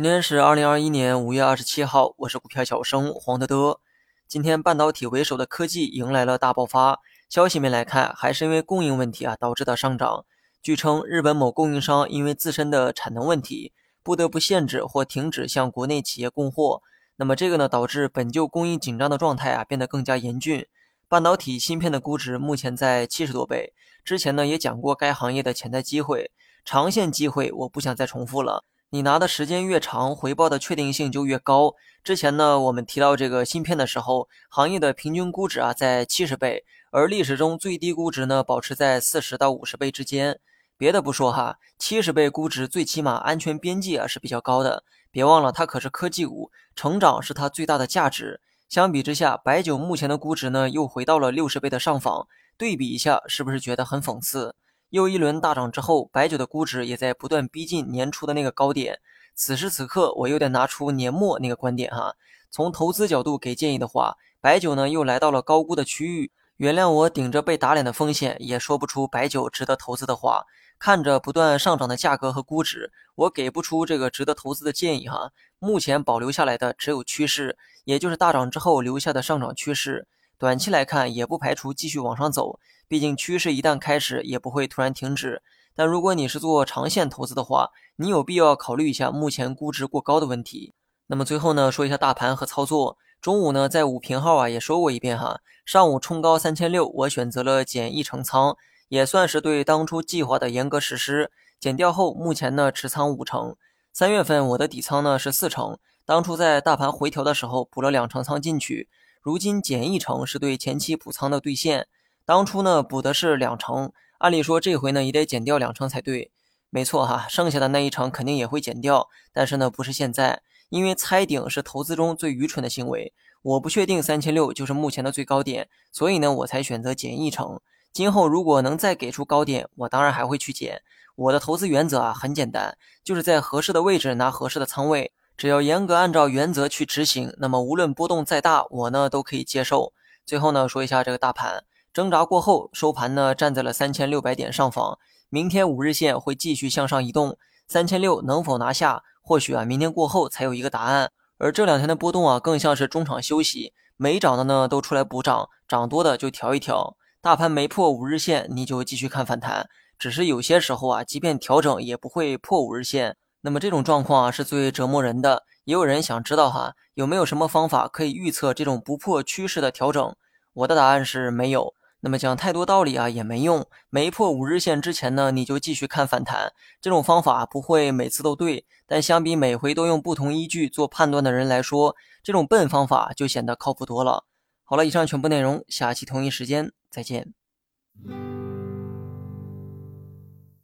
今天是二零二一年五月二十七号，我是股票小生黄德德。今天半导体为首的科技迎来了大爆发，消息面来看，还是因为供应问题啊导致的上涨。据称，日本某供应商因为自身的产能问题，不得不限制或停止向国内企业供货。那么这个呢，导致本就供应紧张的状态啊变得更加严峻。半导体芯片的估值目前在七十多倍。之前呢也讲过该行业的潜在机会、长线机会，我不想再重复了。你拿的时间越长，回报的确定性就越高。之前呢，我们提到这个芯片的时候，行业的平均估值啊在七十倍，而历史中最低估值呢保持在四十到五十倍之间。别的不说哈，七十倍估值最起码安全边际啊是比较高的。别忘了，它可是科技股，成长是它最大的价值。相比之下，白酒目前的估值呢又回到了六十倍的上方，对比一下，是不是觉得很讽刺？又一轮大涨之后，白酒的估值也在不断逼近年初的那个高点。此时此刻，我又得拿出年末那个观点哈。从投资角度给建议的话，白酒呢又来到了高估的区域。原谅我顶着被打脸的风险，也说不出白酒值得投资的话。看着不断上涨的价格和估值，我给不出这个值得投资的建议哈。目前保留下来的只有趋势，也就是大涨之后留下的上涨趋势。短期来看，也不排除继续往上走。毕竟趋势一旦开始，也不会突然停止。但如果你是做长线投资的话，你有必要考虑一下目前估值过高的问题。那么最后呢，说一下大盘和操作。中午呢，在五评号啊也说过一遍哈。上午冲高三千六，我选择了减一成仓，也算是对当初计划的严格实施。减掉后，目前呢持仓五成。三月份我的底仓呢是四成，当初在大盘回调的时候补了两成仓进去，如今减一成是对前期补仓的兑现。当初呢补的是两成，按理说这回呢也得减掉两成才对，没错哈，剩下的那一成肯定也会减掉，但是呢不是现在，因为猜顶是投资中最愚蠢的行为，我不确定三千六就是目前的最高点，所以呢我才选择减一成。今后如果能再给出高点，我当然还会去减。我的投资原则啊很简单，就是在合适的位置拿合适的仓位，只要严格按照原则去执行，那么无论波动再大，我呢都可以接受。最后呢说一下这个大盘。挣扎过后，收盘呢站在了三千六百点上方。明天五日线会继续向上移动，三千六能否拿下，或许啊明天过后才有一个答案。而这两天的波动啊，更像是中场休息，没涨的呢都出来补涨，涨多的就调一调。大盘没破五日线，你就继续看反弹。只是有些时候啊，即便调整也不会破五日线。那么这种状况啊是最折磨人的。也有人想知道哈，有没有什么方法可以预测这种不破趋势的调整？我的答案是没有。那么讲太多道理啊也没用，没破五日线之前呢，你就继续看反弹。这种方法不会每次都对，但相比每回都用不同依据做判断的人来说，这种笨方法就显得靠谱多了。好了，以上全部内容，下期同一时间再见。